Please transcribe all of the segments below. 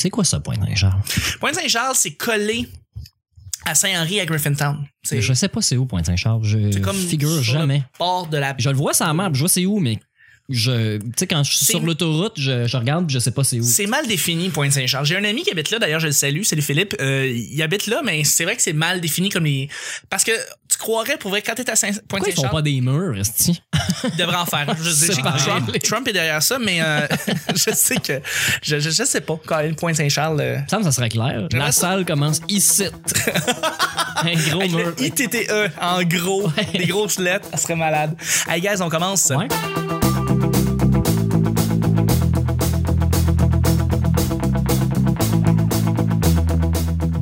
C'est quoi ça, Pointe-Saint-Charles? Pointe-Saint-Charles, c'est collé à Saint-Henri à Griffintown. Je sais pas c'est où Pointe-Saint-Charles. Je c'est comme figure jamais. le bord de la Je le vois sur la map, je vois c'est où, mais je, tu sais, quand je suis C'est- sur l'autoroute, je, je regarde, je sais pas c'est où. C'est mal défini, Pointe-Saint-Charles. J'ai un ami qui habite là, d'ailleurs, je le salue, salut Philippe. Euh, il habite là, mais c'est vrai que c'est mal défini comme les. Parce que tu croirais, pour vrai, quand t'es à Saint- Pourquoi ils font pas des murs, esti? ils devraient en faire. Je sais C'est. Trump, Trump est derrière ça, mais euh, je sais que. Je, je, je sais pas, quand même, Pointe-Saint-Charles. euh, Ça me ça serait clair. La salle commence ici. Un gros avec mur. le ITTE en gros, des grosses lettres, ça serait malade. Hey guys, on commence. Ouais.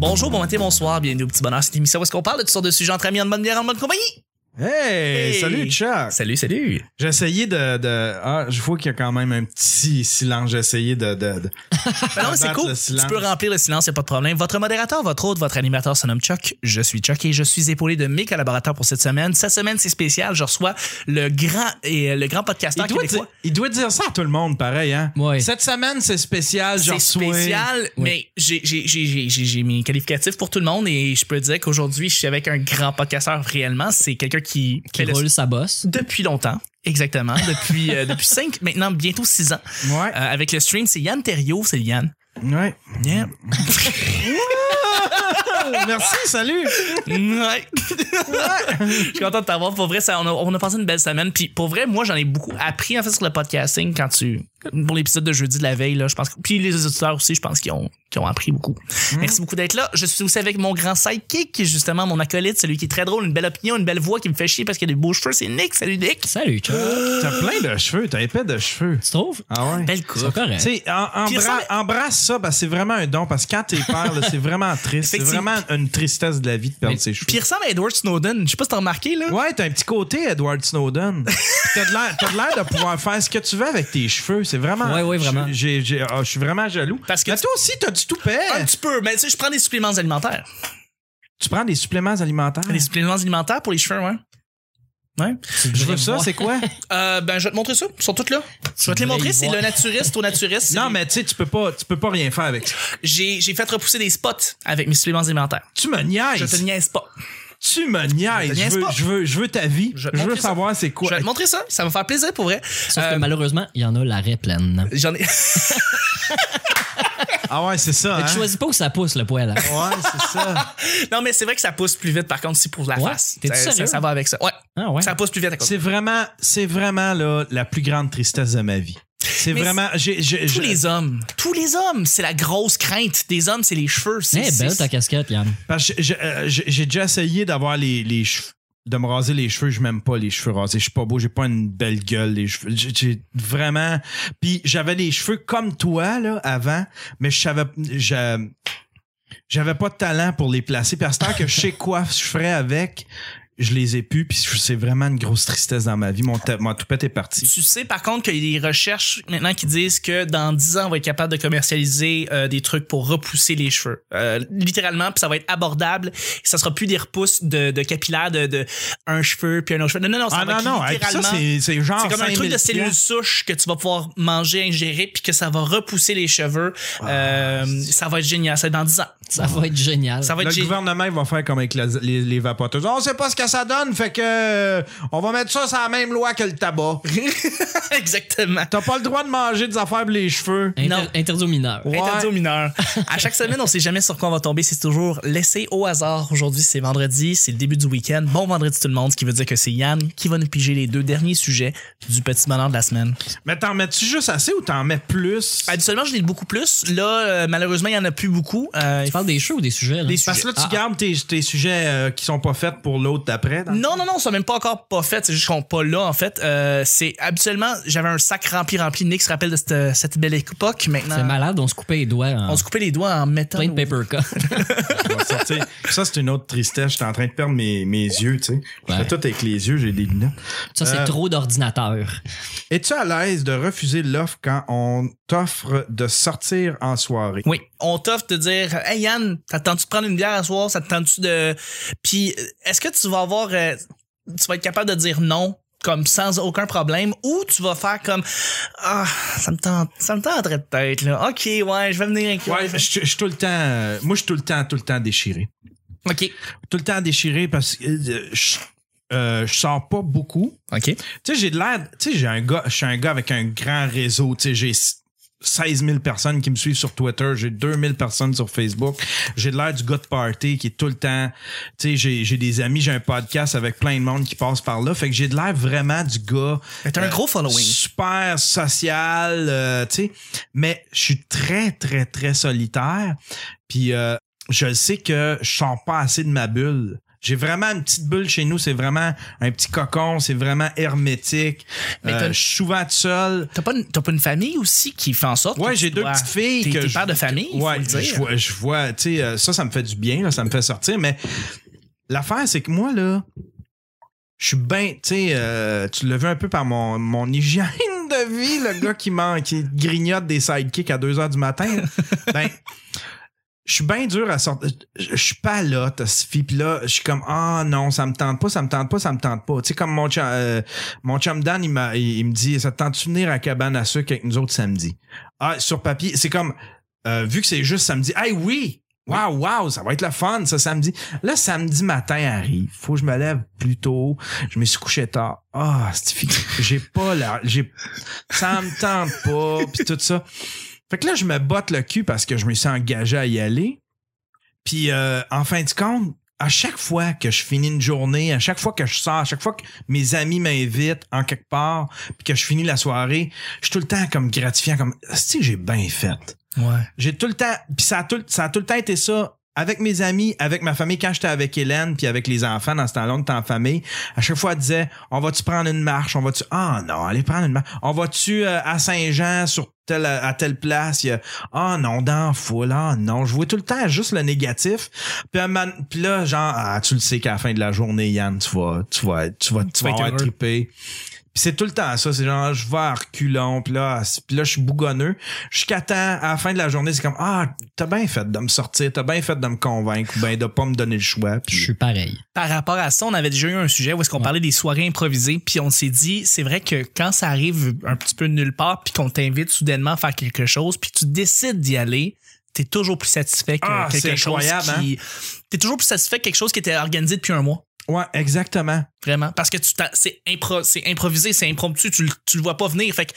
Bonjour, bon matin, bonsoir, bienvenue au petit bonheur. Cette émission où est-ce qu'on parle de toutes sortes de sujets entre amis, en bonne bière, en bonne compagnie. Hey, Hey. salut Chuck. Salut, salut. J'ai essayé de, de ah, je vois qu'il y a quand même un petit silence. J'ai essayé de, de, de- Ben non, mais c'est cool. Tu peux remplir le silence, y a pas de problème. Votre modérateur, votre hôte, votre animateur se nomme Chuck. Je suis Chuck et je suis épaulé de mes collaborateurs pour cette semaine. Cette semaine, c'est spécial. Je reçois le grand et euh, le grand podcasteur il, doit québécois. dire, il doit dire ça à tout le monde, pareil, hein? Ouais. Cette semaine, c'est spécial. C'est Genre, spécial, mais j'ai- j'ai j'ai- j'ai- j'ai- j'ai mes qualificatifs pour tout le monde et je peux dire qu'aujourd'hui, je suis avec un grand podcasteur réellement. C'est quelqu'un qui, Qui le- roule sa bosse. depuis longtemps. Exactement. Depuis, euh, depuis cinq, maintenant bientôt six ans. Ouais. Euh, avec le stream, c'est Yann Terriot. C'est Yann. Ouais. Yeah. Merci, salut. Ouais. Je suis content de t'avoir. Pour vrai, ça, on, a, on a passé une belle semaine. Puis pour vrai, moi, j'en ai beaucoup appris en fait sur le podcasting quand tu. Pour l'épisode de jeudi de la veille, là, je pense. que- Puis les auditeurs aussi, je pense qu'ils ont, qu'ils ont appris beaucoup. Merci beaucoup d'être là. Je suis aussi avec mon grand sidekick, qui est justement mon acolyte, celui qui est très drôle, une belle opinion, une belle voix qui me fait chier parce qu'il a des beaux cheveux. C'est Nick. Salut Nick. Salut, Chuck. T'as plein de cheveux. T'as épais de cheveux. Tu trouves? Ah ouais. Belle C'est coupe. correct. Tu sais, embra- embrasse ça, parce que c'est vraiment un don. Parce que quand t'es père, c'est vraiment triste. C'est vraiment une tristesse de la vie de perdre Mais- ses cheveux. Puis il ressemble à Edward Snowden. Je sais pas si t'as remarqué, là. Ouais, t'as un petit côté Edward Snowden. Puis t'as de l'air- t'as de l'air de pouvoir faire ce que tu veux avec tes cheveux. C'est vraiment. Ouais, ouais, vraiment. ah, Je suis vraiment jaloux. Parce que Mais toi aussi, t'as du toupet. Un petit peu, mais tu sais, je prends des suppléments alimentaires. Tu prends des suppléments alimentaires? Des suppléments alimentaires pour les cheveux, ouais. Ouais. Je veux ça, c'est quoi? Euh, ben, je vais te montrer ça. Ils sont tous là. Je vais te les montrer. C'est le naturiste au naturiste. non, mais tu sais, tu peux pas, tu peux pas rien faire avec ça. J'ai, j'ai fait repousser des spots avec mes suppléments alimentaires. Tu me Je te niaises. niaise pas. Tu me niaises. niaise Je veux, je veux, je veux ta vie. Je Je, veux savoir c'est Je quoi. vais te montrer ça. Ça va me faire plaisir pour vrai. Sauf Euh, que malheureusement, il y en a l'arrêt pleine. J'en ai. Ah ouais, c'est ça. Fait que Hein? Tu choisis pas où ça pousse, le poil. hein. Ouais, c'est ça. non, mais c'est vrai que ça pousse plus vite, par contre, c'est pour la Ouais? face. T'es-tu Ça, ça, sérieux? ça va avec ça. Ouais. Ah ouais. Ça pousse plus vite à cause. C'est vraiment, c'est vraiment là, la plus grande tristesse de ma vie. C'est vraiment. Tous les hommes. Tous les hommes. C'est la grosse crainte des hommes, c'est les cheveux. C'est, Eh, belle ta casquette, Yann. Parce que j'ai euh, j'ai- déjà essayé d'avoir les, les cheveux. De me raser les cheveux, je m'aime pas les cheveux rasés. Je suis pas beau, j'ai pas une belle gueule, les cheveux. J'ai vraiment. Puis j'avais les cheveux comme toi là avant, mais je savais, j'a- j'avais pas de talent pour les placer. Puis à ce temps que je sais quoi je ferais avec, je les ai plus. Puis c'est vraiment une grosse tristesse dans ma vie. Mon, mon toupette est parti. Tu sais, par contre, qu'il y a des recherches maintenant qui disent que dans 10 ans, on va être capable de commercialiser euh, des trucs pour repousser les cheveux. Euh, littéralement, puis ça va être abordable. Ça sera plus des repousses de, de capillaires de, de un cheveu puis un autre cheveu. Non, non, non, ça Ah va non non, littéralement. c'est c'est genre C'est comme un truc 5000 de cellules souches que tu vas pouvoir manger, ingérer, puis que ça va repousser les cheveux. Euh, ça va être génial. C'est dans 10 ans. Ça va être génial. Ça va être Le génial. gouvernement il va faire comme avec la- les, les vapoteuses. On sait pas ce que ça donne, fait que euh, on va mettre ça sur la même loi que le tabac. Exactement. T'as pas le droit de manger des affaires pour les cheveux. Inter- Non. Interdit aux mineurs. Ouais. Interdit aux mineurs. À chaque semaine, on sait jamais sur quoi on va tomber. C'est toujours laissé au hasard. Aujourd'hui, c'est vendredi. C'est le début du week-end. Bon vendredi tout le monde, ce qui veut dire que c'est Yann qui va nous piger les deux derniers sujets du petit bonheur de la semaine. Mais t'en mets-tu juste assez ou t'en mets plus? Habituellement, je l'ai beaucoup plus. Là, euh, malheureusement, il y en a plus beaucoup. Euh, Tu parles des cheveux ou des sujets? Là? Des Parce que là, tu Ah, gardes tes, tes sujets euh, qui sont pas faits pour l'autre dans le Non, non, non, ça même pas encore pas fait. C'est juste qu'on pas là, en fait. Euh, c'est habituellement, j'avais un sac rempli, rempli. Nick se rappelle de cette, cette belle époque. Maintenant, C'est malade, on se coupait les doigts en on se coupait les doigts en mettant. plein de paper cut. Ça, c'est une autre tristesse. J'étais en train de perdre mes, mes yeux, tu sais. Je Ouais. fais tout avec les yeux, j'ai des lunettes. Ça, c'est Euh, trop d'ordinateur. Es-tu à l'aise de refuser l'offre quand on t'offre de sortir en soirée? Oui, on t'offre de dire Hey Yann, t'attends-tu de prendre une bière à soir? Ça te tente-tu de. Puis euh, est-ce que tu vas avoir. euh, tu vas être capable de dire non comme sans aucun problème ou tu vas faire comme ah ça me tente ça me tenterait peut-être là ok ouais je vais venir avec Ouais, je je suis tout le temps. euh, moi, je suis tout le temps, tout le temps déchiré. ok Tout le temps déchiré parce que euh, je, euh, je sors pas beaucoup. ok Tu sais, j'ai de l'air. Tu sais, j'ai un gars. Je suis un gars avec un grand réseau. Tu sais, j'ai 16 000 personnes qui me suivent sur Twitter. J'ai 2 000 personnes sur Facebook. J'ai de l'air du gars de party qui est tout le temps. Tu sais, j'ai, j'ai des amis. J'ai un podcast avec plein de monde qui passe par là. Fait que j'ai de l'air vraiment du gars. T'as un euh, gros following. Super social. euh, tu sais. Mais je suis très, très, très solitaire. Puis euh, je sais que je sors pas assez de ma bulle. J'ai vraiment une petite bulle chez nous, c'est vraiment un petit cocon, c'est vraiment hermétique. Mais Euh, je suis souvent tout seul. T'as pas, une- t'as pas une famille aussi qui fait en sorte Ouais, que j'ai deux dois- petites filles T'es, que t'es je- père de famille, faut Ouais, le dire. je vois, je vois, tu sais, euh, ça, ça me fait du bien, là, ça me fait sortir. Mais l'affaire, c'est que moi, là, je suis bien, tu sais, euh, tu l'as vu un peu par mon, mon hygiène de vie, le gars qui, man, qui grignote des sidekicks à 2 heures du matin. ben, je suis bien dur à sortir. Je suis pas là, t'as Sophie. Puis là, je suis comme, ah non, ça me tente pas, ça me tente pas, ça me tente pas. Tu sais, comme mon chum, euh, mon chum Dan, il, m'a, il, il me dit, ça te tente-tu venir à cabane à sucre avec nous autres samedi? Ah, sur papier, c'est comme, euh, vu que c'est juste samedi, hey oui! Wow, wow, ça va être le fun, ça, samedi. Là, samedi matin arrive. Faut que je me lève plus tôt. Je me suis couché tard. Ah, c'est fi- j'ai pas la, j'ai, ça me tente pas, puis tout ça. Fait que là, je me botte le cul parce que je me suis engagé à y aller. Puis, euh, en fin de compte, à chaque fois que je finis une journée, à chaque fois que je sors, à chaque fois que mes amis m'invitent en quelque part, puis que je finis la soirée, je suis tout le temps comme gratifiant, comme, si j'ai bien fait. Ouais. J'ai tout le temps, puis ça a tout, ça a tout le temps été ça avec mes amis, avec ma famille, quand j'étais avec Hélène, puis avec les enfants dans ce temps-là, on était en famille, à chaque fois, elle disait, on va-tu prendre une marche? On va-tu, ah non, allez prendre une marche. On va-tu euh, à Saint-Jean sur telle, à telle place? Ah non, dans foule, ah non. Je vois tout le temps juste le négatif. Puis, là, genre, ah, tu le sais qu'à la fin de la journée, Yann, tu vas, tu vas, tu vas, tu vas vas être trippé. C'est tout le temps ça, c'est genre je vais à reculons, puis là, puis là je suis bougonneux. Jusqu'à temps, à la fin de la journée, c'est comme ah, t'as bien fait de me sortir, t'as bien fait de me convaincre, ou ben de pas me donner le choix. Je suis pareil. Par rapport à ça, on avait déjà eu un sujet où est-ce qu'on parlait des soirées improvisées, puis on s'est dit, c'est vrai que quand ça arrive un petit peu de nulle part, puis qu'on t'invite soudainement à faire quelque chose, puis tu décides d'y aller, t'es toujours plus satisfait que Ah, quelque chose hein? T'es toujours plus satisfait que quelque chose qui était organisé depuis un mois. Ouais, exactement. Vraiment. Parce que tu t'as- c'est impro, c'est improvisé, c'est impromptu, tu, le- tu le vois pas venir. Fait que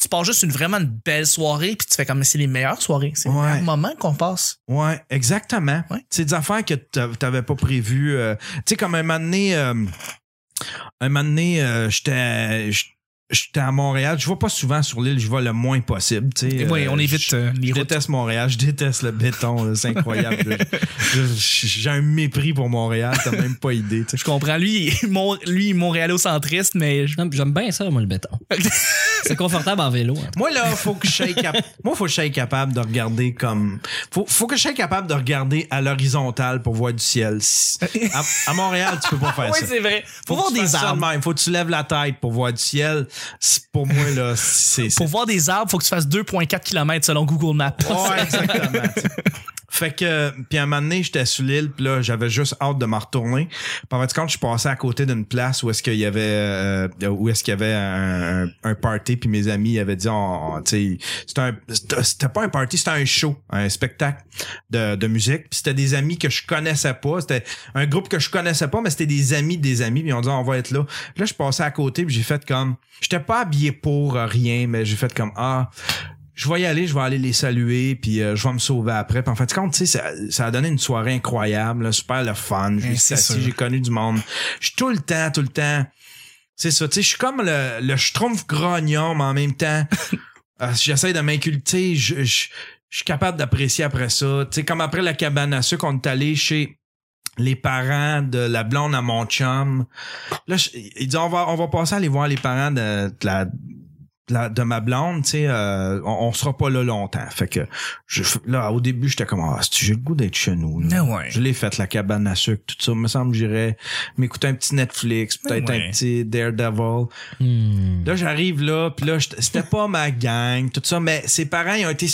tu passes juste une vraiment une belle soirée, puis tu fais comme, mais c'est les meilleures soirées. C'est Ouais. meilleurs moments qu'on passe. Ouais, exactement. Ouais. C'est des affaires que t'a- t'avais pas prévues. euh, tu sais, comme un moment donné, euh, un moment donné, euh, j'étais j'étais à Montréal. Je vais pas souvent sur l'île, je vais le moins possible. tu sais. Oui, Euh, on évite je- euh, les Je déteste Montréal, je déteste le béton, c'est incroyable. J'ai un mépris pour Montréal, t'as même pas idée. tu sais. Je comprends. Lui, il est Mon- lui, montréalocentriste, mais j'aime bien ça, moi, le béton. C'est confortable en vélo. hein. Moi là, faut que je sois cap- moi faut que je sois capable de regarder comme faut, faut que je sois capable de regarder à l'horizontale pour voir du ciel. À, à Montréal, tu peux pas faire oui, ça. c'est vrai. Faut, Faut voir des arbres. même. Faut que tu lèves la tête pour voir du ciel. Pour moi, là, c'est. c'est- Pour voir des arbres, faut que tu fasses 2,4 km selon Google Maps. Ouais, exactement. Fait que, puis à un moment donné, j'étais sur l'île, puis là, j'avais juste hâte de m'en retourner. Puis en fait, quand je suis passé à côté d'une place où est-ce qu'il y avait, euh, où est-ce qu'il y avait un, un, party, puis mes amis avaient dit, on- on- tu sais, c'était pas un party, c'était un show, un spectacle de, de musique. Puis c'était des amis que je connaissais pas, c'était un groupe que je connaissais pas, mais c'était des amis des amis, puis ils ont dit, on va être là. Là, je passais à côté, puis j'ai fait comme, j'étais pas habillé pour rien, mais j'ai fait comme, ah, je vais y aller, je vais aller les saluer, puis euh, je vais me sauver après. Puis en fait, compte, tu sais, ça, ça a donné une soirée incroyable, là, super le fun. Je Eh, assis, j'ai connu du monde. Je suis tout le temps, tout le temps. C'est ça, tu sais, je suis comme le, le schtroumpf grognon, mais en même temps, euh, j'essaie de m'inculter, je, je, je suis capable d'apprécier après ça. Tu sais, comme après la cabane à sucre, on est allé chez les parents de la blonde à mon chum. Là, je- il dit on va on va passer à aller voir les parents de, de la de la- de ma blonde, tu sais, euh, on, on sera pas là longtemps. Fait que je, là, au début, j'étais comme ah, j'ai le goût d'être chez nous. là. Ah ouais. Je l'ai fait la cabane à sucre, tout ça. me semble que j'irais m'écouter un petit Netflix, peut-être Ouais. un petit Daredevil. Hmm. Là, j'arrive là, puis là, c'était pas ma gang, tout ça, mais ses parents, ils ont été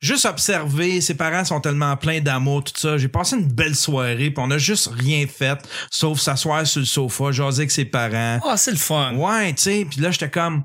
juste observer, ses parents sont tellement pleins d'amour, tout ça. J'ai passé une belle soirée, puis on a juste rien fait, sauf s'asseoir sur le sofa, jaser avec ses parents. Ah, c'est le fun. Ouais, tu sais, puis là, j'étais comme...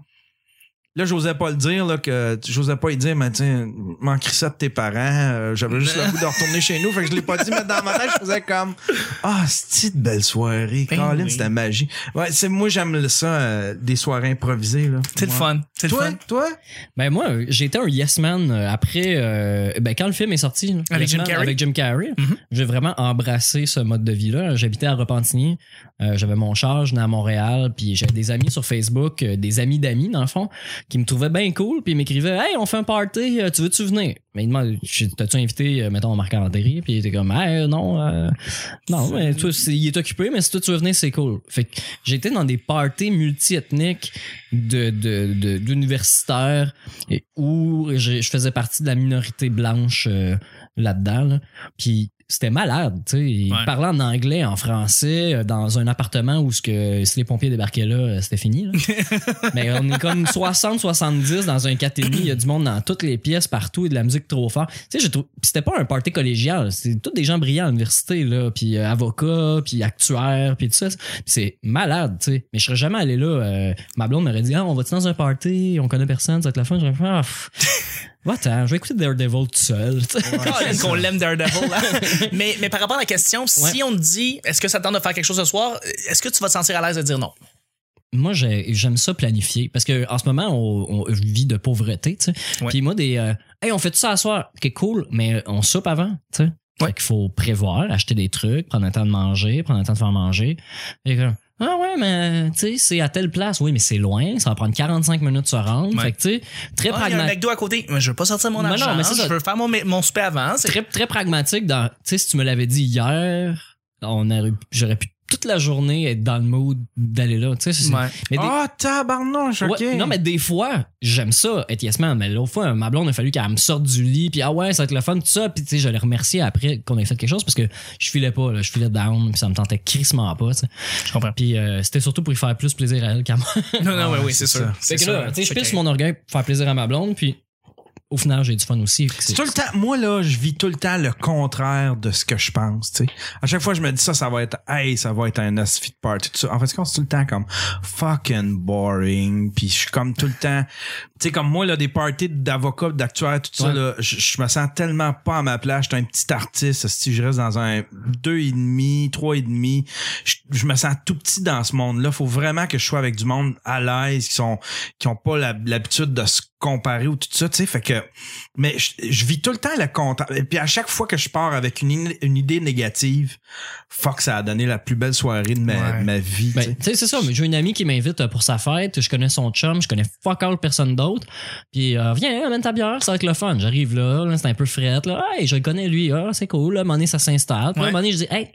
Là, j'osais pas le dire, là, que j'osais pas lui dire, mais tiens, manquerais ça de tes parents. Euh, J'avais juste le goût de retourner chez nous. Fait que je l'ai pas dit, mais dans ma tête, je faisais comme, ah, c'est une belle soirée. Ben Colin, oui. c'était magie. Ouais, c'est, moi, j'aime ça, euh, des soirées improvisées, là. C'est le fun. C'est le Toi, fun. toi? Ben moi, j'ai été un yes man euh, après euh, ben quand le film est sorti là, Avec Yes Jim Man, Carrey? avec Jim Carrey, Mhm. j'ai vraiment embrassé ce mode de vie là. J'habitais à Repentigny, euh, j'avais mon char, je venais à Montréal, puis j'avais des amis sur Facebook, euh, des amis d'amis dans le fond, qui me trouvaient bien cool, puis ils m'écrivaient "Hey, on fait un party, euh, tu veux-tu venir? Mais ils demandent "T'as-tu invité mettons Marc André? Puis il était comme "Hey, non non, mais il est occupé, mais si toi tu veux venir, c'est cool." Fait que j'étais dans des parties multi-ethniques de de- de- d'universitaires et où je, faisais partie de la minorité blanche là-dedans. là. Puis c'était malade, tu sais. Ils Ouais. parlaient en anglais, en français, euh, dans un appartement où ce que si les pompiers débarquaient là, euh, c'était fini. là. Mais on est comme 60-70 dans un 4,5. Il y a du monde dans toutes les pièces, partout, et de la musique trop fort. Tu sais, je trouve. Puis c'était pas un party collégial. C'est tous des gens brillants à l'université, là. Puis euh, avocats, puis actuaires, puis tout ça. C'est malade, tu sais. Mais je serais jamais allé là. euh, ma blonde m'aurait dit, ah, on va-tu dans un party? On connaît personne, ça va être la fin. J'aurais fait, ah, va-t'en, je vais écouter Daredevil tout seul. Colin, qu'on l'aime Daredevil. hein. mais, mais par rapport à la question, si on te dit est-ce que ça te tente de faire quelque chose ce soir, est-ce que tu vas te sentir à l'aise de dire non? moi j'ai- j'aime ça planifier parce que en ce moment on, on vit de pauvreté tu sais Ouais. puis moi des euh, hey on fait tout ça à soir ok cool mais on soupe avant tu sais Ouais. Fait qu'il faut prévoir acheter des trucs prendre le temps de manger prendre le temps de faire manger et comme, ah ouais mais tu sais c'est à telle place oui mais c'est loin ça va prendre 45 minutes de se rendre Ouais. fait que tu sais très Ah, il y a un pragmatique McDo à côté. Mais je veux pas sortir mon Non, non, argent. mais c'est je ça. veux faire mon, mon souper avant. Très très pragmatique dans tu sais si tu me l'avais dit hier on j'aurais pu toute la journée être dans le mood d'aller là tu sais c'est- Ouais. mais des- Ah, tabarnouche, ok. Ouais, non, mais des fois, j'aime ça, être yes man. Mais l'autre fois, ma blonde a fallu qu'elle me sorte du lit, puis ah ouais, ça va être le fun, tout ça. Puis tu sais, je l'ai remercié après qu'on ait fait quelque chose parce que je filais pas, là, je filais down, puis ça me tentait crissement pas, tu sais. Je comprends. Puis euh, c'était surtout pour y faire plus plaisir à elle qu'à moi. Non, non, Ouais, oui, oui, c'est sûr. Fait C'est que là, tu sais, je C'est pisse mon orgueil pour faire plaisir à ma blonde, puis au final, j'ai du fun aussi. C'est tout le temps, moi là, je vis tout le temps le contraire de ce que je pense, tu sais. À chaque fois, je me dis ça, ça va être, hey, ça va être un ass fit party, tout ça. En fait, c'est tout le temps comme fucking boring, puis je suis comme tout le temps, tu sais, comme moi là, des parties d'avocats, d'actuaires, tout ça Ouais. là, je, je me sens tellement pas à ma place. J'étais un petit artiste, si je reste dans un deux et demi, trois et demi, je, je me sens tout petit dans ce monde-là. Faut vraiment que je sois avec du monde à l'aise, qui sont, qui ont pas l'habitude de se comparer ou tout ça, tu sais. Fait que, mais je, je vis tout le temps le content. Et puis à chaque fois que je pars avec une, une idée négative, fuck, ça a donné la plus belle soirée de ma, Ouais. de ma vie. tu Ben, sais. tu sais, c'est ça. Mais j'ai une amie qui m'invite euh, pour sa fête. Je connais son chum. Je connais fuck all personne d'autre. Puis, euh, viens, amène ta bière. Ça va être le fun. J'arrive là. là c'est un peu fret. Là. Hey, je le connais lui. Ah, c'est cool. Là, à un moment donné, ça s'installe. Puis, à un moment donné, je dis, hey,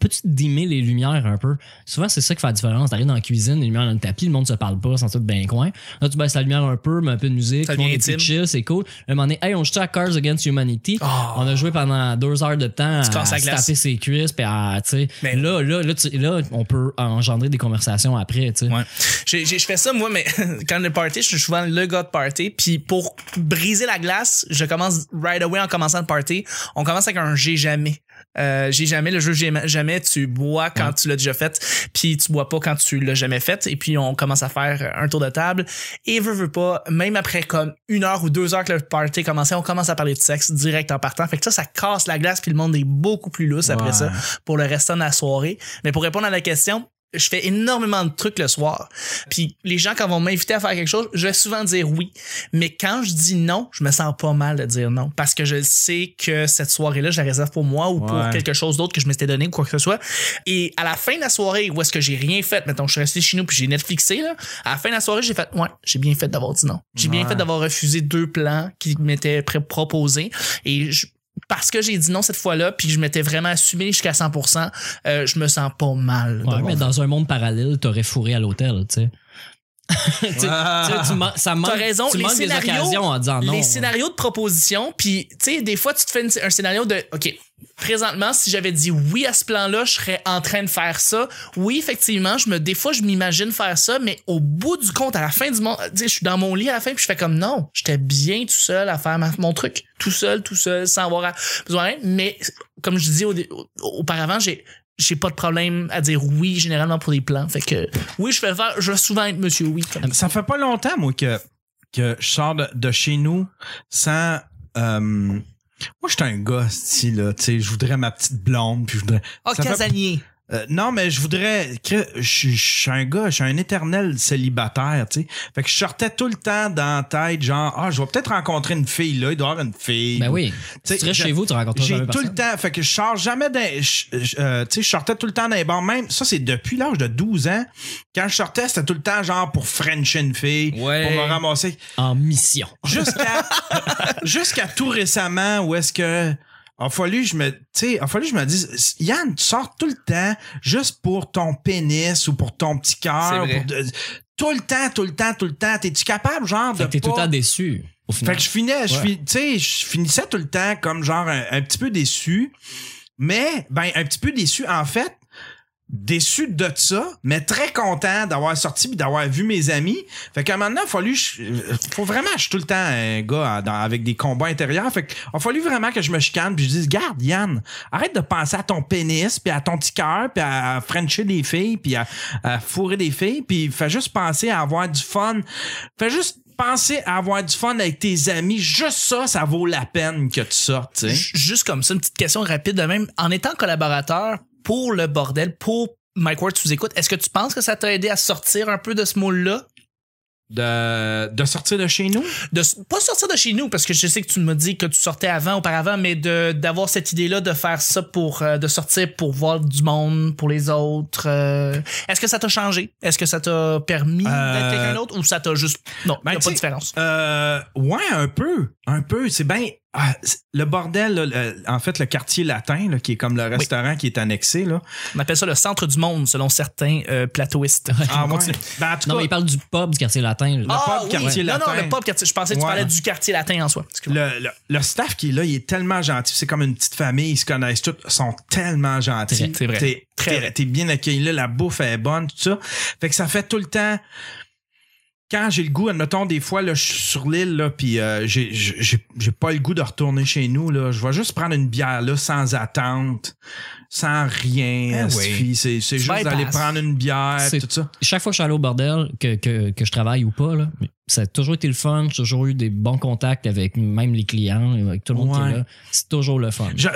peux-tu dimmer les lumières un peu? Souvent, c'est ça qui fait la différence. T'arrives dans la cuisine, les lumières dans le tapis, le monde se parle pas, sans tout bien coin. Là, tu baisses la lumière un peu, mets un peu de musique, Ça tout le monde est plus chill, c'est cool. Là, à un moment donné, hey, on joue à Cars Against Humanity. Oh. On a joué pendant deux heures de temps à, Tu la se glace. taper ses cuisses, puis à, tu sais, Mais- là, là, là, tu- là, on peut engendrer des conversations après, tu sais. Ouais. Je fais ça, moi, mais quand le party, je suis souvent le gars de party. Puis pour briser la glace, je commence right away en commençant le party. On commence avec un j'ai jamais. Euh, j'ai jamais le jeu j'ai jamais tu bois quand tu l'as déjà fait puis tu bois pas quand tu l'as jamais fait et puis on commence à faire un tour de table et veut veut pas même après comme une heure ou deux heures que le party a commencé on commence à parler de sexe direct en partant. Fait que ça ça casse la glace puis le monde est beaucoup plus lousse après ça pour le restant de la soirée. Mais pour répondre à la question je fais énormément de trucs le soir. Puis les gens, quand vont m'inviter à faire quelque chose, je vais souvent dire oui. Mais quand je dis non, je me sens pas mal de dire non. Parce que je sais que cette soirée-là, je la réserve pour moi ou pour quelque chose d'autre que je m'étais donné ou quoi que ce soit. Et à la fin de la soirée, où est-ce que j'ai rien fait, mettons, je suis resté chez nous puis j'ai Netflixé, là. À la fin de la soirée, j'ai fait, ouais, j'ai bien fait d'avoir dit non. J'ai bien fait d'avoir refusé deux plans qui m'étaient proposés. Et je- parce que j'ai dit non cette fois-là, puis je m'étais vraiment assumé jusqu'à 100%, euh, je me sens pas mal. Ouais, mais dans un monde parallèle, t'aurais fourré à l'hôtel, tu sais. Tu tu tu man- ça manque, raison, tu les manques des scénarios, occasions en disant non. les scénarios de proposition, puis tu sais, des fois, tu te fais une- un scénario de, OK, présentement, si j'avais dit oui à ce plan-là, je serais en train de faire ça. Oui, effectivement, je me, des fois, je m'imagine faire ça, mais au bout du compte, à la fin du monde, je suis dans mon lit à la fin, puis je fais comme non, j'étais bien tout seul à faire ma- mon truc, tout seul, tout seul, sans avoir besoin. Mais comme je disais au- au- auparavant, j'ai j'ai pas de problème à dire oui généralement pour des plans. Fait que oui, je vais faire, je vais souvent être Monsieur Oui. Comme Ça fait pas longtemps, moi, que, que je sors de, de chez nous sans. euh, moi, j'étais un gars, style, là. Tu sais, je voudrais ma petite blonde, puis je voudrais. Oh, Ça fait- casanier. Euh, non, mais je voudrais. que- Je suis- je suis un gars, je suis un éternel célibataire, tu sais. Fait que je sortais tout le temps dans la tête, genre, ah, je vais peut-être rencontrer une fille, là. Il doit y avoir une fille. Ben oui. Tu serais chez vous, tu rencontres J'ai tout personne. le temps. Fait que je sors jamais je- euh, tu sais, je sortais tout le temps dans les bars. Même, ça, c'est depuis l'âge de 12 ans. Quand je sortais, c'était tout le temps genre pour French une fille. Ouais. Pour me ramasser. En mission. Jusqu'à jusqu'à tout récemment où est-ce que a fallu je me tu sais a fallu je me dise Yann tu sors tout le temps juste pour ton pénis ou pour ton petit cœur tout le temps tout le temps tout le temps t'es-tu capable genre de Fait t'es tout le temps déçu. Au fait que je finais, je Ouais. fin- tu sais, je finissais tout le temps comme genre un, un petit peu déçu. Mais, ben, un petit peu déçu, en fait, déçu de ça, mais très content d'avoir sorti puis d'avoir vu mes amis. Fait qu'à un moment il je- faut vraiment, je suis tout le temps un gars avec des combats intérieurs. Fait qu'il a fallu vraiment que je me chicane puis je dise, garde, Yann, arrête de penser à ton pénis puis à ton petit cœur puis à frencher des filles puis à, à fourrer des filles puis fais juste penser à avoir du fun. Fais juste penser à avoir du fun avec tes amis. Juste ça, ça vaut la peine que tu sortes, Juste comme ça, une petite question rapide de même. En étant collaborateur pour le bordel, pour Mike Ward, tu écoutes, est-ce que tu penses que ça t'a aidé à sortir un peu de ce moule-là? De, de sortir de chez nous? De pas sortir de chez nous, parce que je sais que tu m'as dit que tu sortais avant, auparavant, mais de d'avoir cette idée-là de faire ça pour euh, de sortir pour voir du monde, pour les autres. euh, est-ce que ça t'a changé? Est-ce que ça t'a permis Euh, d'être quelqu'un d'autre ou ça t'a juste. Non, Ben, y a tu pas de différence? Euh, ouais, un peu. Un peu. C'est bien. Ah, le bordel, là, le- en fait, le quartier latin, là, qui est comme le restaurant qui est annexé, là. On appelle ça le centre du monde, selon certains euh, plateauistes. Ah, ouais. Ben, en tout Non, cas, mais il parle du pub du quartier latin. là. Ah, pub oui. quartier non, latin. non, le pub quartier. Je pensais que tu Ouais. parlais du quartier latin en soi. Le, le, le staff qui est là, il est tellement gentil. C'est comme une petite famille. Ils se connaissent tous. Ils sont tellement gentils. C'est vrai. T'es, Très t'es- vrai. t'es bien accueilli là. La bouffe est bonne, tout ça. Fait que ça fait tout le temps. Quand j'ai le goût, admettons, des fois, là, je suis sur l'île, là, puis euh, j'ai, pas le goût de retourner chez nous, là. Je vais juste prendre une bière, là, sans attente, sans rien. Oui. esti. C'est, juste d'aller prendre une bière, tout ça. Chaque fois que je suis allé au bordel, que, que, que je travaille ou pas, là, ça a toujours été le fun. J'ai toujours eu des bons contacts avec même les clients, avec tout le monde qui est là. C'est toujours le fun. Je- Ouais.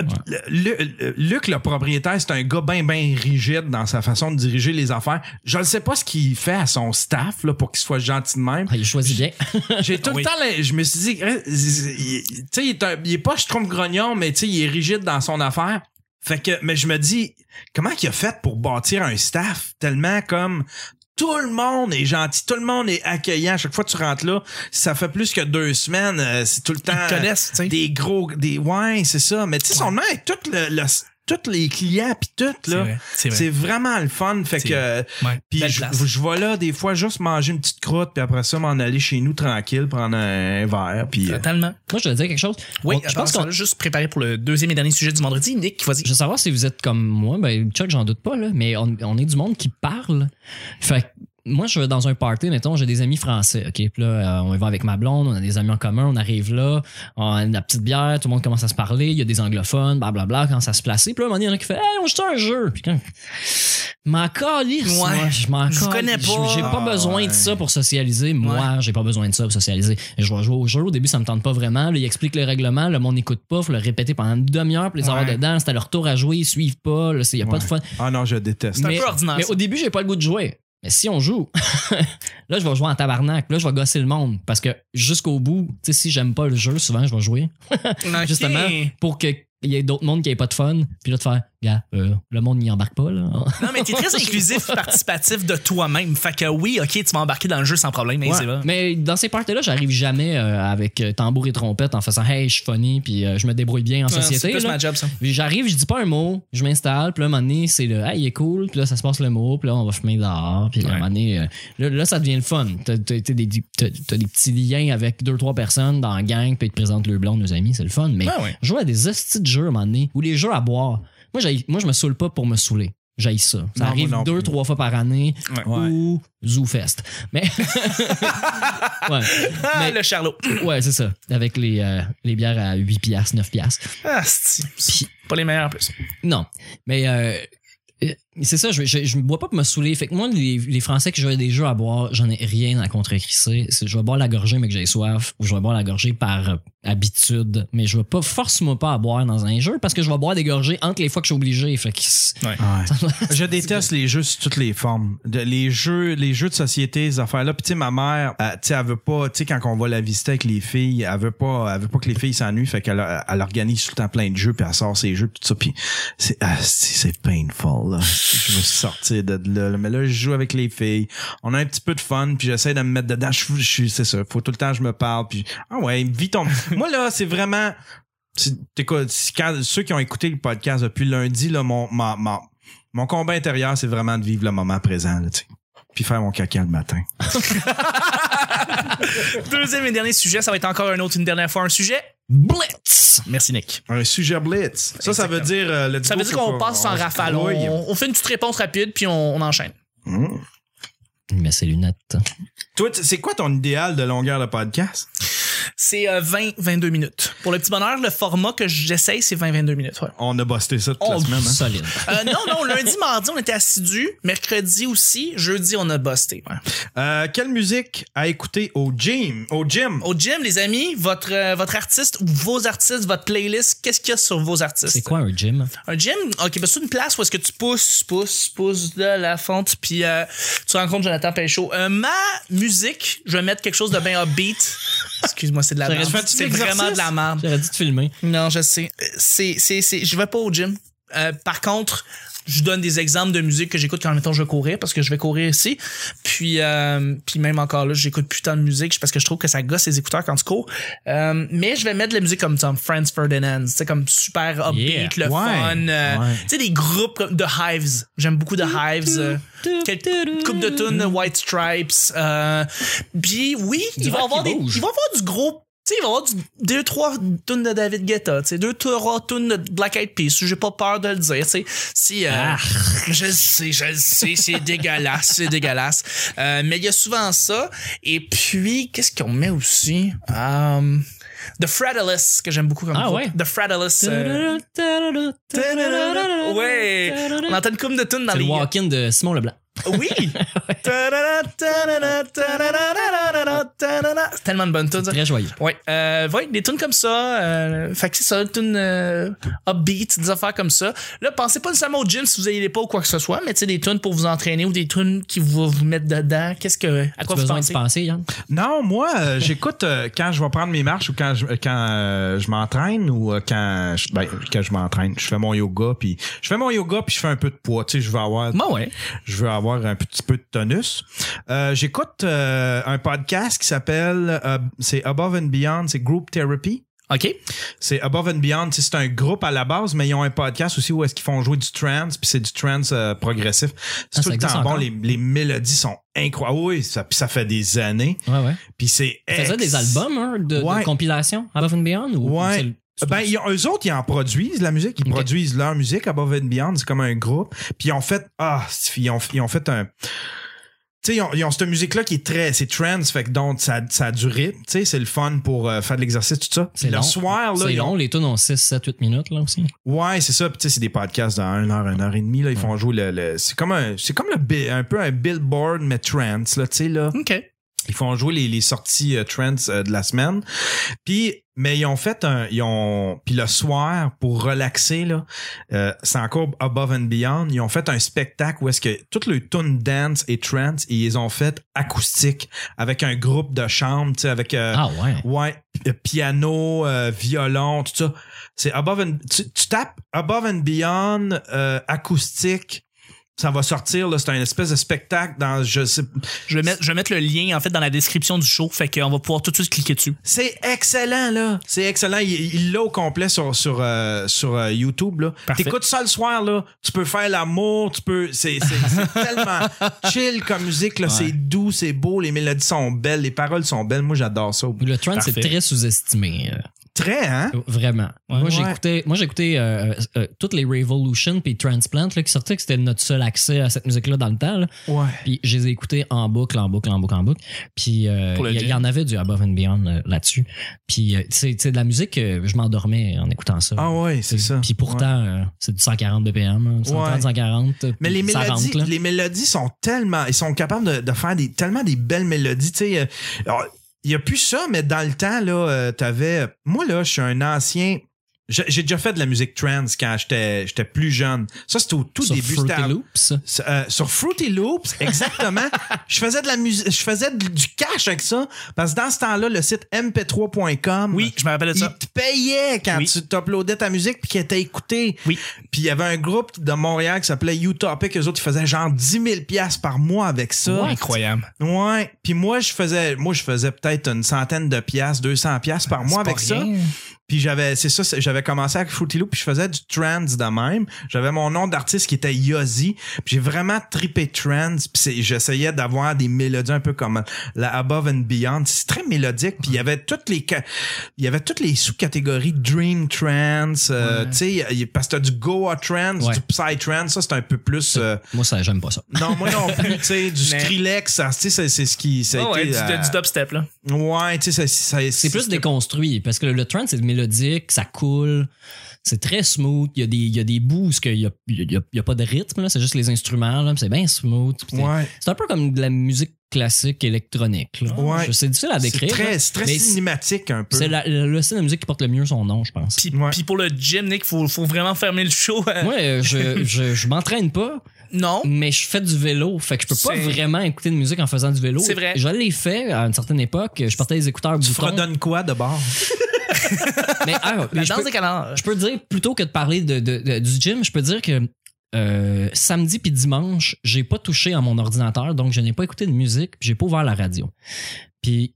le- le- Luc, le propriétaire, c'est un gars bien, bien rigide dans sa façon de diriger les affaires. Je ne sais pas ce qu'il fait à son staff là, pour qu'il soit gentil de même. Ah, Il choisit bien. J'ai tout Oui. le temps, je me suis dit, il- tu sais, il, est un- il est pas, je trompe grognon, mais tu sais, il est rigide dans son affaire. Fait que, mais je me dis, comment il a fait pour bâtir un staff tellement comme tout le monde est gentil, tout le monde est accueillant. À chaque fois que tu rentres là, ça fait plus que deux semaines, euh, c'est tout le temps Ils te connaissent, des gros, des ouais, c'est ça. Mais tu sais, son nom avec tout le, le- tous les clients puis tout là. c'est vrai. Vraiment le fun. Fait que puis je, je vais là des fois juste manger une petite croûte puis après ça m'en aller chez nous tranquille prendre un, verre puis euh, Totalement. Moi, je vais dire quelque chose. Oui, On- je pense qu'on. qu'on juste préparé pour le deuxième et dernier sujet du vendredi. Nick, vas-y. Je veux savoir si vous êtes comme moi. Ben, Chuck, j'en doute pas, là. Mais on, on est du monde qui parle. Fait que moi, je vais dans un party, mettons, j'ai des amis français, OK? Puis là, euh, on y va avec ma blonde, on a des amis en commun, on arrive là, on a la petite bière, tout le monde commence à se parler, il y a des anglophones, blablabla, quand ça se placer. Puis là, à un moment donné, il y en a qui fait Hey, on joue à un jeu! Puis quand. M'en calisse, Ouais. moi. Je m'en Je connais pas. J'ai pas Ah, besoin ouais. de ça pour socialiser. Moi, j'ai pas besoin de ça pour socialiser. Je vais jouer au jeu. Au début, ça me tente pas vraiment. Là, il explique le règlement. Le monde n'écoute pas. Faut le répéter pendant une demi-heure pour les avoir Ouais. dedans. C'est à leur tour à jouer. Ils suivent pas. Il y a pas de fun. ah non je déteste C'est un Mais, peu ordinaire, mais ça. au début, j'ai pas le goût de jouer. Mais si on joue, là, je vais jouer en tabarnak. Là, je vais gosser le monde. Parce que jusqu'au bout, tu sais, si j'aime pas le jeu, souvent, je vais jouer. Justement, pour qu'il y ait d'autres mondes qui aient pas de fun. Puis là, de faire gars, euh, le monde n'y embarque pas, là. Non, mais t'es très inclusif, participatif de toi-même. Fait que oui, ok, tu vas embarquer dans le jeu sans problème, mais Ouais. c'est vrai. Mais dans ces parties-là, j'arrive jamais euh, avec euh, tambour et trompette en faisant Hey, je suis funny, puis euh, je me débrouille bien en Ouais, C'est société. plus là. ma job, ça. J'arrive, je dis pas un mot, je m'installe, puis là, à un moment donné, c'est le Hey, il est cool, puis là, ça se passe le mot, puis là, on va fumer dehors, puis à un moment donné, là, là, ça devient le fun. T'as t'as des, des petits liens avec deux, trois personnes dans la gang, puis ils te présentent le blond, nos amis, c'est le fun. Mais Ah ouais. jouer à des hosties de jeux à un moment donné, ou les jeux à boire. Moi, moi je me saoule pas pour me saouler. J'aille ça. Ça Non, arrive non deux, trois fois par année Ouais. Ou ZooFest. Mais. ouais. Ah, Mais- le Charlot. Ouais, c'est ça. Avec les, euh, les bières à 8 piastres, 9 piastres. Ah, c'est pas les meilleurs en plus. Non. Mais euh, euh, c'est ça, je, je, je me bois pas pour me saouler. Fait que moi, les, les Français qui jouent à des jeux à boire, j'en ai rien à contre-crisser. C'est- Je vais boire la gorgée, mais que j'ai soif, ou je vais boire la gorgée par euh, habitude. Mais je vais pas, force-moi pas à boire dans un jeu parce que je vais boire des gorgées entre les fois que je suis obligé. Fait que c'est- Ouais. Je déteste les jeux sous toutes les formes. De- les jeux, les jeux de société, ces affaires-là. Puis tu sais, ma mère, tu sais, elle veut pas, tu sais, quand on va la visiter avec les filles, elle veut pas, elle veut pas que les filles s'ennuient, fait qu'elle elle organise tout le temps plein de jeux, puis elle sort ses jeux, puis tout ça. Puis c'est, ah, c'est c'est painful. Là. Je veux sortir de là. Mais là, je joue avec les filles. On a un petit peu de fun, puis j'essaie de me mettre dedans. Je, je suis, c'est ça. Faut tout le temps que je me parle. Puis ah ouais, vis ton. Moi là, c'est vraiment. t'écoutes, ceux qui ont écouté le podcast depuis lundi, là, mon, ma- ma- mon combat intérieur, c'est vraiment de vivre le moment présent, là, tu sais. Puis faire mon caca le matin. Deuxième et dernier sujet, ça va être encore un autre, une dernière fois, un sujet Blitz. Merci, Nick. Un sujet blitz. Ça, ça veut dire. euh, Ça veut dire qu'on pas- passe sans rafale. Oui. On, on fait une petite réponse rapide, puis on, on enchaîne. Mmh. Il met ses lunettes. Toi, c'est quoi ton idéal de longueur de podcast? C'est 20-22 minutes. Pour le petit bonheur, le format que j'essaye, c'est 20-22 minutes. ouais. On a busté ça toute la Oh, semaine. Hein? Solide. Euh, non, non, lundi, mardi, on était assidus. Mercredi aussi. Jeudi, on a busté. ouais. Euh, quelle musique à écouter au gym? Au gym? Au gym, les amis, votre, euh, votre artiste ou vos artistes, votre playlist, qu'est-ce qu'il y a sur vos artistes? C'est quoi un gym? Un gym, ok, ben c'est une place où est-ce que tu pousses, pousses, pousses de la fonte, puis euh, tu rencontres Jonathan Péchaud. Euh, ma musique, je vais mettre quelque chose de bien upbeat. Excuse-moi, c'est de la merde. C'est vraiment de la merde. J'aurais dû te filmer. Non, je sais. C'est, c'est, c'est, je vais pas au gym. Euh, par contre, je donne des exemples de musique que j'écoute quand mettons je vais courir parce que je vais courir ici. Puis, euh, puis même encore là, j'écoute plus tant de musique parce que je trouve que ça gosse les écouteurs quand tu cours. Euh, mais je vais mettre de la musique comme Tom Franz Ferdinand, c'est comme super upbeat, Yeah. le Ouais. fun. euh, Ouais. Tu sais des groupes comme The Hives. J'aime beaucoup The Hives. coupe de tunes White Stripes. Euh, puis oui, il va avoir des, il va avoir du gros. Sais, il va y avoir du, deux, trois tunes de David Guetta, tu sais, deux, trois tunes de Black Eyed Peas. J'ai pas peur de le dire, tu sais. Si, euh, Ah. je le sais, je le sais, c'est dégueulasse, c'est dégueulasse. Euh, mais il y a souvent ça. Et puis, qu'est-ce qu'on met aussi? Um, The Fratellus, que j'aime beaucoup comme Ah ouais? The Fratellus. euh, ouais. On entend une coupe de tunes dans C'est le les... walk-in de Simon Leblanc. Oui! C'est tellement une bonne tune, ça. Très joyeux. Ouais, euh, ouais, des tunes comme ça. Euh, fait que c'est ça, tunes euh, upbeat, des affaires comme ça. Là, pensez pas nécessairement au gym si vous n'allez pas ou quoi que ce soit, mais tu sais, des tunes pour vous entraîner ou des tunes qui vont vous mettre dedans. Qu'est-ce que, à quoi vous pensez? de penser, Yann? Non, moi, euh, j'écoute euh, quand je vais prendre mes marches ou quand je, quand euh, je m'entraîne ou euh, quand je, ben, quand je m'entraîne. Je fais mon yoga puis je fais mon yoga puis je fais un peu de poids. Tu sais, je veux avoir, Moi, ouais. je veux avoir un petit peu de tonus. Euh, j'écoute euh, un podcast qui s'appelle, euh, c'est Above and Beyond, c'est Group Therapy. OK. C'est Above and Beyond, c'est un groupe à la base, mais ils ont un podcast aussi où est-ce qu'ils font jouer du trance, puis c'est du trance euh, progressif. C'est Ah, tout ça le temps bon, les, les mélodies sont incroyables. Oui, ça, ça fait des années, Ouais, ouais. puis c'est ex- des albums hein, de, compilation, Above and Beyond? Ou, Ouais. Le- Ben, ils ont- eux autres, ils en produisent la musique. Ils produisent leur musique Above and Beyond. C'est comme un groupe. Puis ils ont fait, ah, ils ont, ils ont fait un, tu sais, ils ont, ils ont cette musique-là qui est très, c'est trance, fait que donc ça, ça a du rythme. Tu sais, c'est le fun pour euh, faire de l'exercice, tout ça. C'est long. soir, là, C'est ont- long, les tunes ont 6, 7, 8 minutes, là aussi. Ouais, c'est ça. Puis tu sais, c'est des podcasts de 1 heure, 1 heure et demie. Là, ils font jouer le, le- c'est comme un, c'est comme le, un peu un billboard mais trance là, tu sais là. OK. Ils font jouer les, les sorties euh, trends euh, de la semaine. Puis mais ils ont fait un ils ont puis le soir pour relaxer là, euh, c'est encore above and beyond, ils ont fait un spectacle où est-ce que toutes les tunes dance et trance ils ont fait acoustique avec un groupe de chambre, tu sais avec euh, Ah ouais. Ouais, piano, euh, violon, tout ça. C'est above and, tu, tu tapes above and beyond euh, acoustique. Ça va sortir là, c'est un espèce de spectacle dans je sais Je vais, mettre, je vais mettre le lien en fait dans la description du show, fait qu'on va pouvoir tout de suite cliquer dessus. c'est excellent là, c'est excellent, il l'a au complet sur sur euh, sur euh, YouTube là. T'écoutes ça le soir là, tu peux faire l'amour, tu peux c'est tellement chill comme musique là, c'est doux, c'est beau, les mélodies sont belles, les paroles sont belles, moi j'adore ça. Le trance c'est très sous-estimé. Euh, hein? Vraiment. moi, j'écoutais, moi, j'écoutais euh, euh, toutes les Revolution puis Transplant là, qui sortaient, que c'était notre seul accès à cette musique-là dans le temps. là. Ouais. Puis je les ai écoutés en boucle, en boucle, en boucle, en boucle. Puis euh, il y, y en avait du Above and Beyond euh, là-dessus. Puis euh, tu sais, tu sais, de la musique, euh, je m'endormais en écoutant ça. Ah ouais, c'est ça. Puis pourtant, euh, c'est du 140 BPM, hein, 130, Ouais. 140. Mais les mélodies, les mélodies sont tellement, ils sont capables de, de faire des, tellement des belles mélodies. Tu sais, euh, il y a plus ça, mais dans le temps là, euh, t'avais, moi là, je suis un ancien. J'ai déjà fait de la musique trance quand j'étais j'étais plus jeune. Ça c'était au tout Sur début. Fruity Loops? euh, sur Fruity Loops, exactement. je faisais de la musique, je faisais du cash avec ça parce que dans ce temps-là, le site mp3.com, Oui, je me rappelle de il ça. te payait quand Oui. tu t'uploadais ta musique puis qu'il était écouté. Oui. Puis il y avait un groupe de Montréal qui s'appelait Utopic. Eux autres, ils faisaient genre 10 000 piastres par mois avec ça. Incroyable. Ouais. Puis moi, je faisais, moi, je faisais peut-être une centaine de piastres, 200 piastres par mois avec pas ça. Puis j'avais, c'est ça, j'avais commencé avec Fruity Loop, puis je faisais du trance de même. J'avais mon nom d'artiste qui était Yozzy. Puis j'ai vraiment trippé trance. Puis j'essayais d'avoir des mélodies un peu comme la Above and Beyond. C'est très mélodique. Puis il y avait toutes les, il y avait toutes les sous-catégories Dream Trance. euh, Ouais. Tu sais, parce que t'as du Goa Trance, Ouais. du Psy Trance. Ça, c'est un peu plus. euh, Moi, ça, j'aime pas ça. non, moi non plus. Tu sais, du Mais- Skrillex, ça, tu sais, c'est ce qui. Ça a Ah ouais, du, euh, du dubstep, là. Ouais, tu sais, C'est plus déconstruit parce que le trance, c'est mélodique, ça coule. C'est très smooth. Il y a des, il y a des bouts où il n'y a, il y a- il y a pas de rythme, là. c'est juste les instruments. là. C'est bien smooth. C'est- Ouais. C'est un peu comme de la musique classique électronique. là. Ouais. Je- C'est difficile à décrire. c'est très Mais cinématique un peu. C'est la- le, le style de musique qui porte le mieux son nom, je pense. Puis, Ouais. puis pour le gym, Nick, faut, faut vraiment fermer le show. Moi, euh, je, je, je m'entraîne pas, non. mais je fais du vélo. Fait que je peux pas vraiment écouter de musique en faisant du vélo. C'est vrai. Je l'ai fait à une certaine époque. Je portais les écouteurs Tu fredonnes quoi de bord? Mais, ah, La mais je danse peux- des canards. Je peux dire, plutôt que de parler de, de- de- du gym, je peux dire que euh, samedi puis dimanche, j'ai pas touché à mon ordinateur, donc je n'ai pas écouté de musique, puis j'ai pas ouvert la radio. Puis.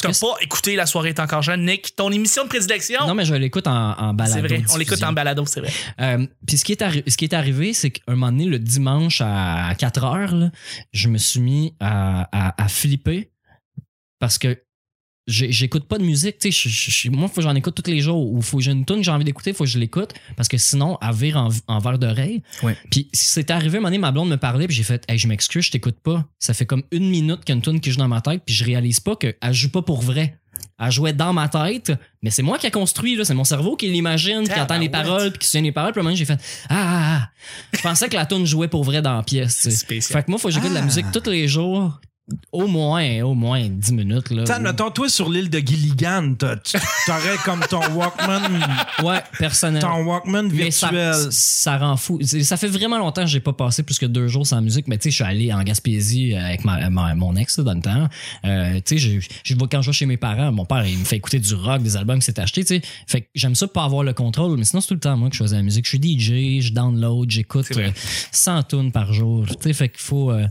T'as pas écouté La soirée est encore jeune, Nick. Ton émission de prédilection? Non, mais je l'écoute en, en balado. c'est vrai. On l'écoute en balado, c'est vrai. Euh, puis ce qui est, ce qui est arrivé, c'est qu'un moment donné, le dimanche à 4 heures, là, je me suis mis à, à, à flipper parce que j'écoute pas de musique. Tu sais, moi, faut que j'en écoute tous les jours. Ou faut que j'ai une tune que j'ai envie d'écouter, faut que je l'écoute parce que sinon, elle vire en, en verre d'oreille. Ouais. Puis c'est arrivé, un moment donné, ma blonde me parlait, puis j'ai fait, hey, je m'excuse, je t'écoute pas. Ça fait comme une minute qu'il y a une tune qui joue dans ma tête, puis je réalise pas qu'elle joue pas pour vrai. Elle jouait dans ma tête, mais c'est moi qui a construit, là. C'est mon cerveau qui l'imagine, qui entend les paroles, puis qui souvient des paroles. Puis à moment, j'ai fait ah, ah, ah. Je pensais que la tune jouait pour vrai dans la pièce. Fait que moi, faut que j'écoute de la Ah. musique tous les jours, au moins, au moins 10 minutes. Là, T'sais, mettons, toi, sur l'île de Gilligan, t'as- tu- t'aurais comme ton Walkman, Ouais, personnel. ton Walkman Mais ça, virtuel. ça rend fou. C'est- Ça fait vraiment longtemps que j'ai pas passé plus que deux jours sans musique, mais tu sais, je suis allé en Gaspésie avec ma, ma- mon ex là, dans le temps. Euh, tu sais, je- je vois- quand je vais chez mes parents, mon père, il me fait écouter du rock, des albums qu'il s'est acheté, tu sais. Fait que j'aime ça pas avoir le contrôle, mais sinon, c'est tout le temps moi que je choisis la musique. Je suis DJ, je download, j'écoute C'est vrai. euh, 100 tunes par jour. Tu sais, fait qu'il faut, euh,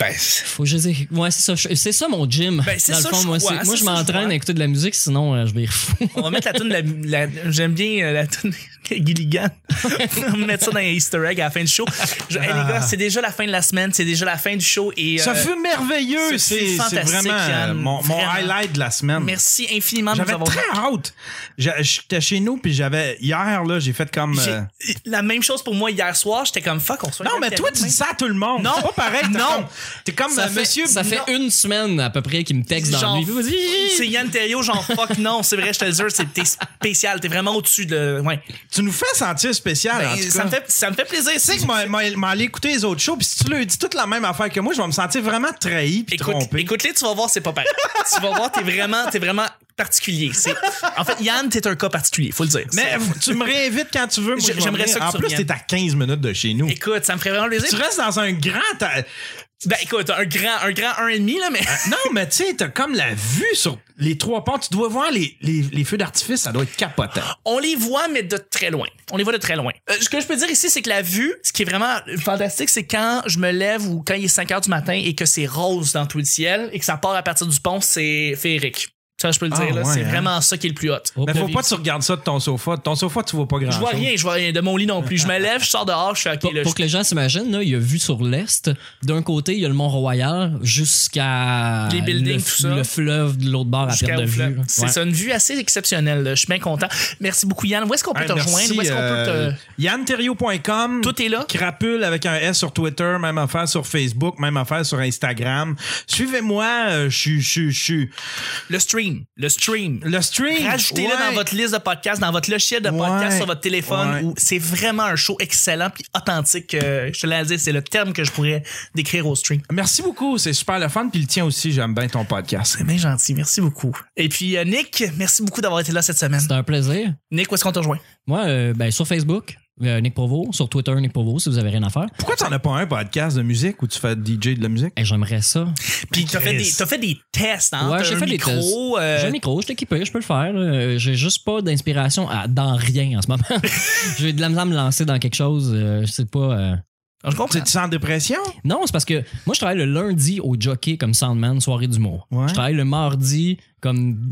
Ben, faut je Ouais, c'est ça. C'est ça mon gym. Ben, c'est dans le ça, fond, je moi, crois, c'est- moi, c'est je ça, je m'entraîne crois. à écouter de la musique, sinon, euh, je vais rire fou. on va mettre la tune de la, la- j'aime bien euh, la tune de Gilligan. on va mettre ça dans les Easter egg à la fin du show. Je- hey, les gars, c'est déjà la fin de la semaine, c'est déjà la fin du show et Ça euh, fut merveilleux. C'est c'est fantastique, vraiment euh, Yann. mon, mon Vraiment. highlight de la semaine. merci infiniment de nous J'avais avoir très hâte. J'a- J'étais chez nous, puis j'avais. Hier, là, j'ai fait comme. J'ai- euh, La même chose pour moi hier soir, j'étais comme fuck, on se Non, mais toi, tu dis ça à tout le monde. Non. C'est pas pareil. t'es Non. comme- T'es comme Ça euh, fait- Monsieur Ça fait non. une semaine à peu près qu'il me texte dans Genre, lui. C'est Yann Terriot, genre fuck non, c'est vrai, je te le jure, c'est- t'es spécial, t'es vraiment au-dessus de. Ouais. Tu nous fais sentir spécial, Ben, en tout ça, cas. me fait, ça me fait plaisir. Tu sais que moi, moi, moi, aller écouter les autres shows, puis si tu leur dis toute la même affaire que moi, je vais me sentir vraiment trahi puis Écoute, trompé. écoute-les, tu vas voir, c'est pas pareil. tu vas voir, t'es vraiment, t'es vraiment particulier. En fait, Yann, t'es un cas particulier, faut le dire. Mais tu me réinvites quand tu veux. j'aimerais ça que En tu plus, t'es à 15 minutes de chez nous. Écoute, ça me ferait vraiment plaisir. Tu restes dans un grand. Ben écoute, un grand, un grand 1,5 là, mais. Non, mais tu sais, t'as comme la vue sur les trois ponts. Tu dois voir les, les, les feux d'artifice, ça doit être capotant. On les voit, mais de très loin. On les voit de très loin. Euh, ce que je peux dire ici, c'est que la vue, ce qui est vraiment fantastique, c'est quand je me lève ou quand il est 5 heures du matin et que c'est rose dans tout le ciel et que ça part à partir du pont, c'est féerique. Ça, je peux le Ah, dire, ouais, c'est hein? vraiment ça qui est le plus hot. Mais faut pas que tu regardes ça de ton sofa. De ton sofa, tu vois pas grand Je vois rien, je vois rien de mon lit non plus. Je me lève, je sors dehors, je fais OK, Pour, là, pour je- que les gens s'imaginent, là, il y a vu sur l'est. D'un côté, il y a le Mont-Royal jusqu'à Les buildings, le, tout ça. le fleuve de l'autre bord à perte de fleuve. vue. C'est Ouais. ça, une vue assez exceptionnelle. là. Je suis bien content. Merci beaucoup, Yann. Où est-ce qu'on peut Hey, te merci, rejoindre? Où est-ce qu'on euh, peut te. YannTerrio.com. Tout est là? Crapule avec un S sur Twitter, même affaire sur Facebook, même affaire sur Instagram. Suivez-moi, euh, suis- suis- je suis. Le stream. Le stream. Le stream. Rajoutez-le ouais. dans votre liste de podcasts, dans votre logiciel de Ouais. podcast sur votre téléphone. Ouais. C'est vraiment un show excellent puis authentique. euh, je te l'ai dit, c'est le terme que je pourrais décrire au stream. Merci beaucoup, c'est super le fun. Puis le tien aussi, j'aime bien ton podcast. C'est bien gentil. Merci beaucoup. Et puis, euh, Nick, merci beaucoup d'avoir été là cette semaine. C'était un plaisir. Nick, où est-ce qu'on te rejoint? Moi, euh, ben, sur Facebook, euh, Nick Provo. Sur Twitter, Nick Provo, si vous avez rien à faire. Pourquoi t'en as pas un podcast de musique où tu fais DJ de la musique? Et j'aimerais ça. Puis, t'as fait, des, t'as fait des tests, hein? Ouais, j'ai un fait des micro, tests. euh, J'ai un micro, je suis équipé, je peux le faire. J'ai juste pas d'inspiration à- dans rien en ce moment. J'ai de la misère à me lancer dans quelque chose. euh, je sais pas. euh. je comprends. Tu en dépression? Non, c'est parce que moi, je travaille le lundi au jockey comme Soundman, soirée d'humour. Ouais. Je travaille le mardi comme,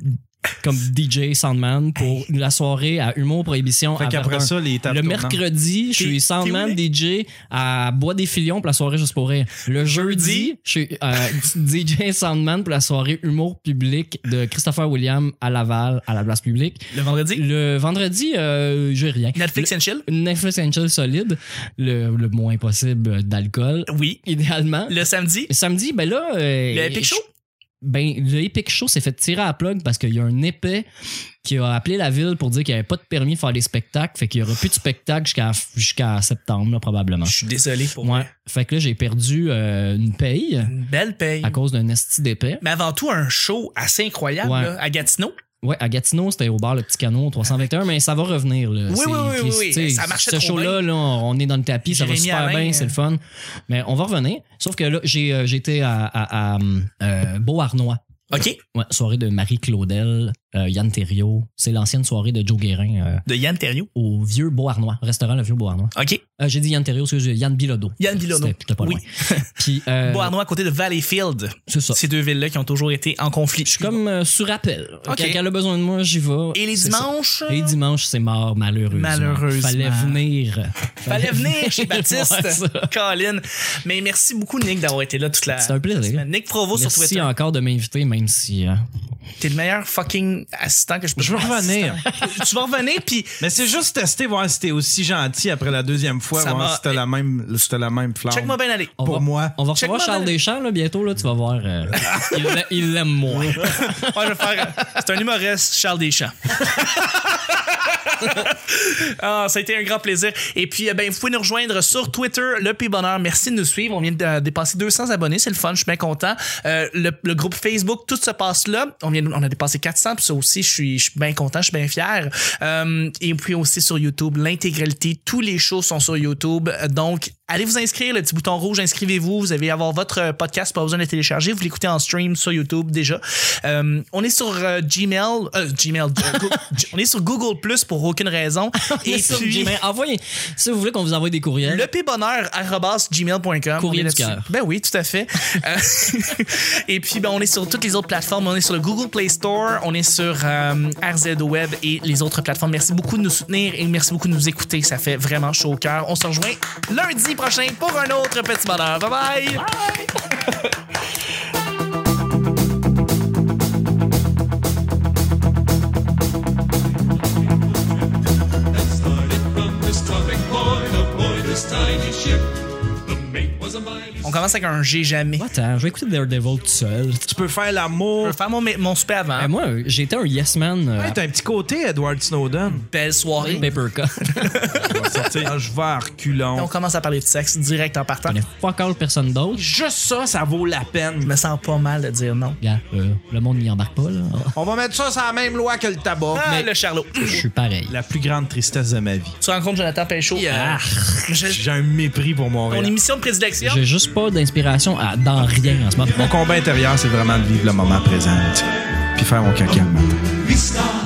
comme DJ Soundman pour la soirée à Humour Prohibition. Fait qu'après ça, les Le tournantes. mercredi, je suis Soundman DJ à Bois des Filions pour la soirée Juste pour rire. Le jeudi, je suis euh, DJ Soundman pour la soirée Humour public de Christopher William à Laval, à la place publique. Le vendredi? Le vendredi, euh, j'ai rien. Netflix Le- and chill? Netflix and chill solide, le, le moins possible d'alcool, Oui. idéalement. Le samedi? Et Samedi, ben là. euh, Le Epic Show? Ben, le Epic Show s'est fait tirer à la plug parce qu'il y a un épais qui a appelé la ville pour dire qu'il n'y avait pas de permis de faire des spectacles. Fait qu'il n'y aura plus de spectacles jusqu'à jusqu'à septembre, là, probablement. Je suis désolé pour Ouais. moi. Fait que là, j'ai perdu euh, une paye Une belle paye. à cause d'un esti d'épais. Mais avant tout, un show assez incroyable Ouais. là, à Gatineau. Ouais, à Gatineau, c'était au bar Le Petit Canot 321, mais ça va revenir. Là. Oui, oui, oui, oui, oui. Ça marchait Ce show-là, là, on est dans le tapis, ça va super bien, euh. c'est le fun. Mais on va revenir. Sauf que là, j'ai euh, j'étais à, à, à, euh, Beauharnois. OK. Ouais, soirée de Marie Claudel, euh, Yann Thériault. C'est l'ancienne soirée de Joe Guérin euh, De Yann Terriot. au Vieux Beauharnois, restaurant Le Vieux Beauharnois. OK. Euh, j'ai dit Yann Thériault, c'est Yann Bilodeau. Yann Bilodeau. C'était- J'étais pas Oui. loin. Puis, euh, Beauharnois à côté de Valleyfield. c'est ça. Ces deux villes-là qui ont toujours été en conflit. Je suis comme euh, sous rappel. Ok. Quand elle a besoin de moi, j'y vais. Et les ça. dimanches? Et dimanche, c'est mort, malheureusement. Malheureusement. Fallait venir. Fallait venir chez Baptiste. Colin. Mais merci beaucoup, Nick, d'avoir été là toute la. C'est un plaisir. semaine. Nick Provo sur Merci Twitter. encore de m'inviter, même si. euh, T'es le meilleur fucking assistant que je peux Je veux revenir. Tu vas revenir, puis Mais c'est juste tester, voir si t'es aussi gentil après la deuxième fois, Ça voir m'a- si t'as la même, si t'as la même flamme. check-moi bien aller. on Pour va, moi. On va recevoir Charles Deschamps là, bientôt, là, tu vas voir. euh, il l'a- il l'aime moins. Ouais, je vais faire. C'est un humoriste, Charles Deschamps. ah, ça a été un grand plaisir. Et puis, euh, ben, vous pouvez nous rejoindre sur Twitter, le P Bonheur. Merci de nous suivre. On vient de euh, dépasser 200 abonnés. C'est le fun. Je suis bien content. Euh, le, le groupe Facebook, tout se passe là. On vient, on a dépassé 400. Puis ça aussi, je suis, je suis bien content. Je suis bien fier. Euh, et puis aussi sur YouTube, l'intégralité. Tous les shows sont sur YouTube. Donc, allez vous inscrire. Le petit bouton rouge, inscrivez-vous. Vous allez avoir votre podcast. Pas besoin de le télécharger. Vous l'écoutez en stream sur YouTube déjà. Euh, on est sur Gmail. Gmail. Go- on est sur Google Plus pour aucune raison. Et Et sur puis, Gmail, envoyez. Si vous voulez qu'on vous envoie des courriels, le gmail.com. Courrier du cœur. Ben oui, tout à fait. Euh, et puis, ben, on est sur toutes les autres plateformes. On est sur le Google Play Store, on est sur euh, RZ Web et les autres plateformes. Merci beaucoup de nous soutenir et merci beaucoup de nous écouter. Ça fait vraiment chaud au cœur. On se rejoint lundi prochain pour un autre petit bonheur. Bye bye! a tiny ship. On commence avec un J'ai jamais. Pas tant, je vais écouter Daredevil tout seul. Tu peux faire Je l'amour. vais faire mon, mon souper avant. Euh, moi, j'étais un yes man. euh, Ouais, t'as un petit côté, Edward Snowden. Belle soirée. Paper cut. On va sortir. Je vais à reculons. On commence à parler de sexe direct en partant. Je connais fuck all personne d'autre. Juste ça, ça vaut la Je peine. me sens pas mal de dire non. Regarde, euh, le monde n'y embarque pas, là. On va mettre ça sur la même loi que le tabac. Ah, le Charlot. Je suis pareil. La plus grande tristesse de ma vie. Tu rencontres Jonathan Péchaud. Ah. Je- J'ai un mépris pour Ton Montréal. émission de prédilection. J'ai juste pas d'inspiration dans rien en ce moment. Mon combat intérieur, c'est vraiment de vivre le moment présent. Puis faire mon caca le